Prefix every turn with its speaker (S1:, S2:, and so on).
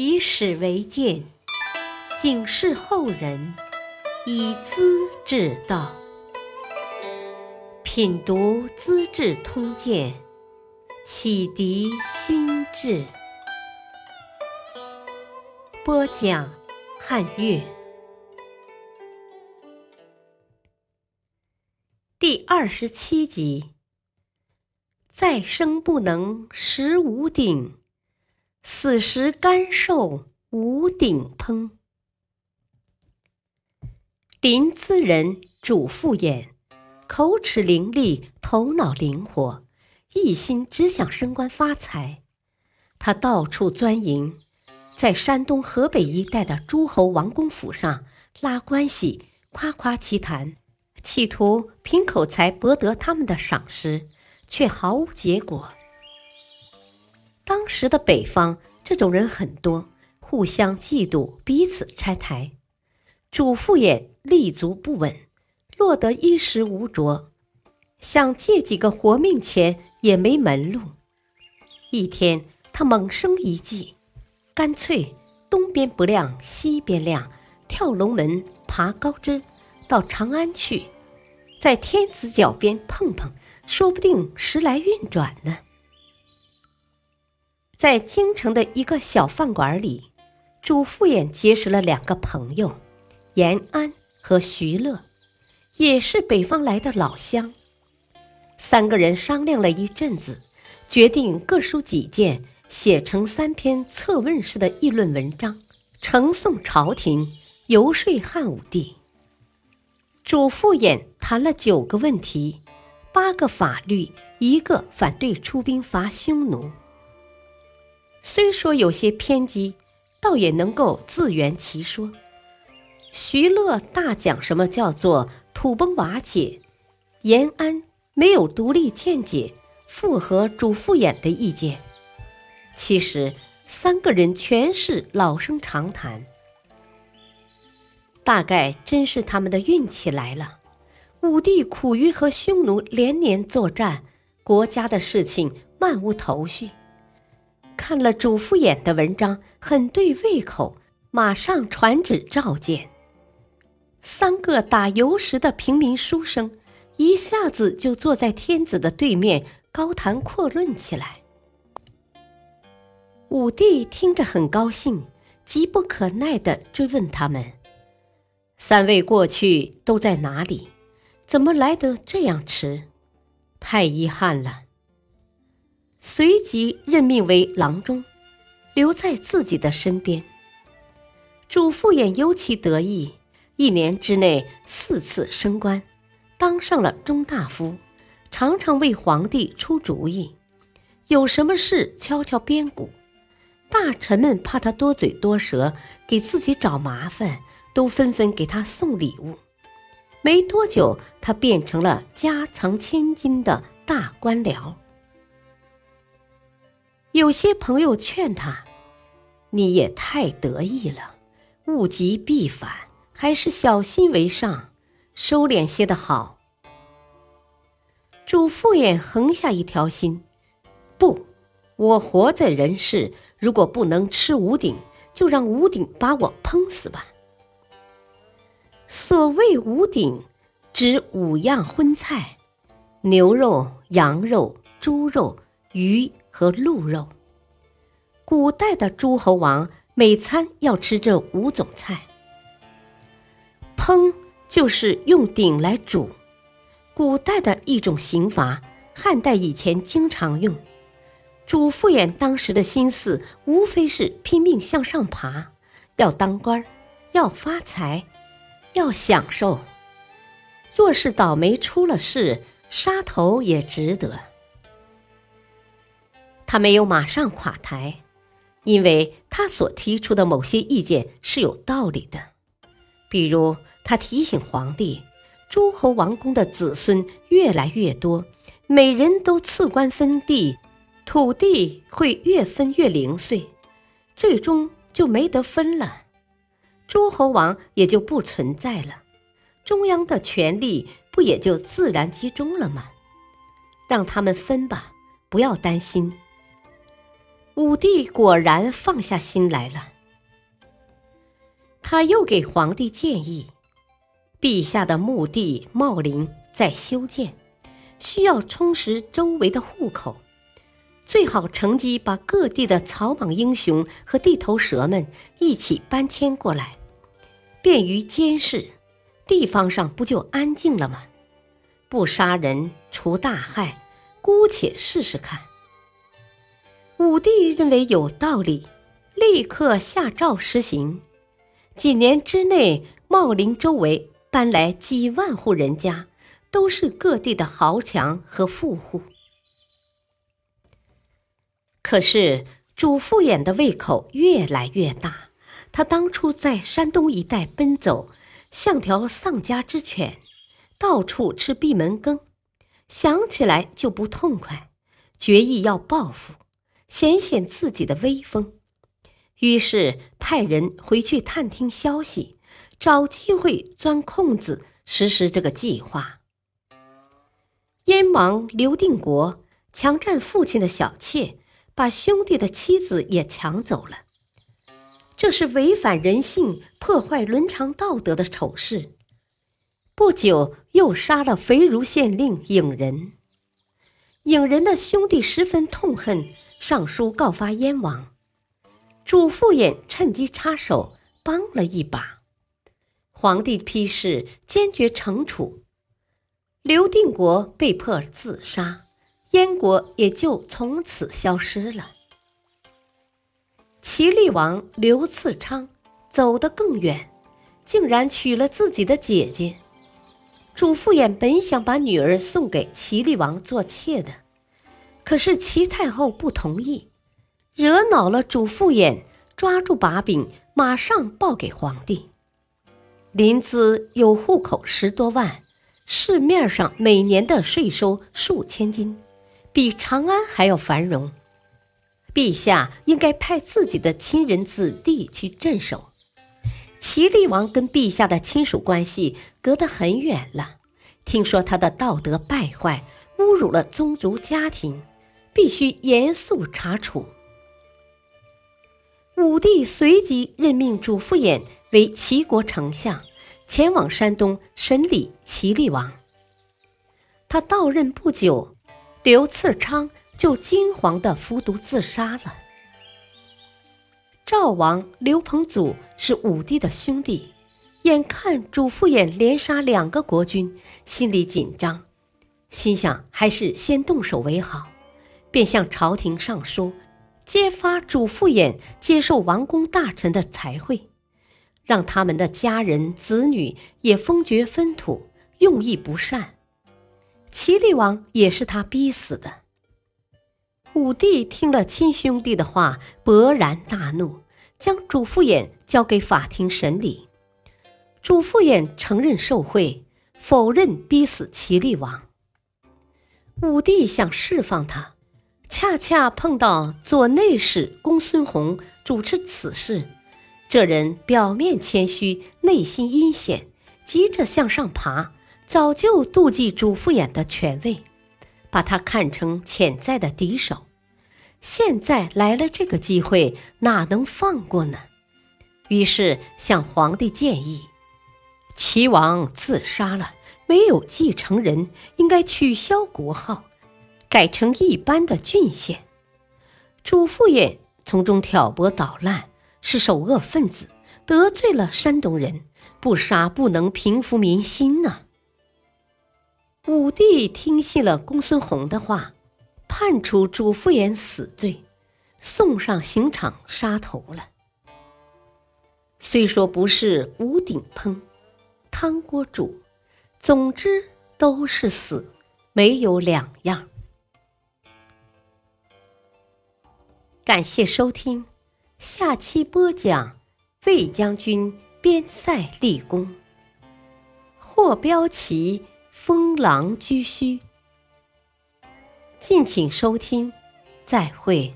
S1: 以史为鉴，警示后人，以资治道。品读《资治通鉴》，启迪心智。播讲汉乐，第二十七集：再生不能食无鼎，死时甘受无顶烹。临淄人主父偃。口齿伶俐，头脑灵活，一心只想升官发财。他到处钻营，在山东、河北一带的诸侯王公府上拉关系，夸夸其谈，企图凭口才博得他们的赏识，却毫无结果。当时的北方这种人很多，互相嫉妒，彼此拆台，主父也立足不稳。落得衣食无着，想借几个活命钱也没门路。一天，他猛生一计，干脆东边不亮西边亮，跳龙门，爬高枝，到长安去，在天子脚边碰碰，说不定时来运转呢。在京城的一个小饭馆里，主父偃结识了两个朋友，延安和徐乐。也是北方来的老乡，三个人商量了一阵子，决定各抒己见，写成三篇策问式的议论文章，呈送朝廷，游说汉武帝。主父偃谈了九个问题，八个法律，一个反对出兵伐匈奴。虽说有些偏激，倒也能够自圆其说。徐乐大讲什么叫做土崩瓦解，延安没有独立见解，附和主父偃的意见。其实三个人全是老生常谈，大概真是他们的运气来了。武帝苦于和匈奴连年作战，国家的事情漫无头绪。看了主父偃的文章，很对胃口，马上传旨召见。三个打油时的平民书生，一下子就坐在天子的对面，高谈阔论起来。武帝听着很高兴，急不可耐地追问他们：“三位过去都在哪里？怎么来得这样迟？太遗憾了。”随即任命为郎中，留在自己的身边。主父偃尤其得意。一年之内四次升官，当上了中大夫，常常为皇帝出主意，有什么事敲敲边鼓。大臣们怕他多嘴多舌，给自己找麻烦，都纷纷给他送礼物。没多久，他变成了家藏千金的大官僚。有些朋友劝他：“你也太得意了，物极必反。”还是小心为上，收敛些的好。主父偃横下一条心，不，我活在人世，如果不能吃五鼎，就让五鼎把我烹死吧。所谓五鼎，指五样荤菜：牛肉、羊肉、猪肉、鱼和鹿肉。古代的诸侯王每餐要吃这五种菜。烹就是用鼎来煮，古代的一种刑罚，汉代以前经常用。主父偃当时的心思无非是拼命向上爬，要当官，要发财，要享受。若是倒霉出了事，杀头也值得。他没有马上垮台，因为他所提出的某些意见是有道理的，比如。他提醒皇帝，诸侯王公的子孙越来越多，每人都赐官分地，土地会越分越零碎，最终就没得分了，诸侯王也就不存在了，中央的权力不也就自然集中了吗？让他们分吧，不要担心。武帝果然放下心来了。他又给皇帝建议，陛下的墓地茂陵在修建，需要充实周围的户口，最好乘机把各地的草莽英雄和地头蛇们一起搬迁过来，便于监视，地方上不就安静了吗？不杀人，除大害，姑且试试看。武帝认为有道理，立刻下诏实行。几年之内，茂陵周围搬来几万户人家，都是各地的豪强和富户。可是主父偃的胃口越来越大，他当初在山东一带奔走，像条丧家之犬，到处吃闭门羹，想起来就不痛快，决意要报复。显显自己的威风，于是派人回去探听消息，找机会钻空子实施这个计划。燕王刘定国强占父亲的小妾，把兄弟的妻子也抢走了，这是违反人性、破坏伦常道德的丑事。不久，又杀了肥如县令颖仁。颖仁的兄弟十分痛恨。上书告发燕王，主父偃趁机插手帮了一把，皇帝批示坚决惩处，刘定国被迫自杀，燕国也就从此消失了。齐厉王刘次昌走得更远，竟然娶了自己的姐姐。主父偃本想把女儿送给齐厉王做妾的。可是齐太后不同意，惹恼了主父偃，抓住把柄，马上报给皇帝。临淄有户口十多万，市面上每年的税收数千金，比长安还要繁荣。陛下应该派自己的亲人子弟去镇守。齐厉王跟陛下的亲属关系隔得很远了，听说他的道德败坏，侮辱了宗族家庭。必须严肃查处。武帝随即任命主父偃为齐国丞相，前往山东审理齐厉王。他到任不久，刘次昌就惊惶的服毒自杀了。赵王刘彭祖是武帝的兄弟，眼看主父偃连杀两个国君，心里紧张，心想还是先动手为好。便向朝廷上书，揭发主父偃接受王公大臣的财贿，让他们的家人子女也封爵分土，用意不善。齐厉王也是他逼死的。武帝听了亲兄弟的话，勃然大怒，将主父偃交给法庭审理。主父偃承认受贿，否认逼死齐厉王。武帝想释放他。恰恰碰到左内史公孙弘主持此事，这人表面谦虚，内心阴险，急着向上爬，早就妒忌主父偃的权位，把他看成潜在的敌手。现在来了这个机会，哪能放过呢？于是向皇帝建议：齐王自杀了，没有继承人，应该取消国号。改成一般的郡县，主父偃从中挑拨捣乱，是首恶分子，得罪了山东人，不杀不能平服民心呐。武帝听信了公孙弘的话，判处主父偃死罪，送上刑场杀头了。虽说不是五鼎烹，汤锅煮，总之都是死，没有两样。感谢收听，下期播讲魏将军边塞立功，获标旗封狼居胥。敬请收听，再会。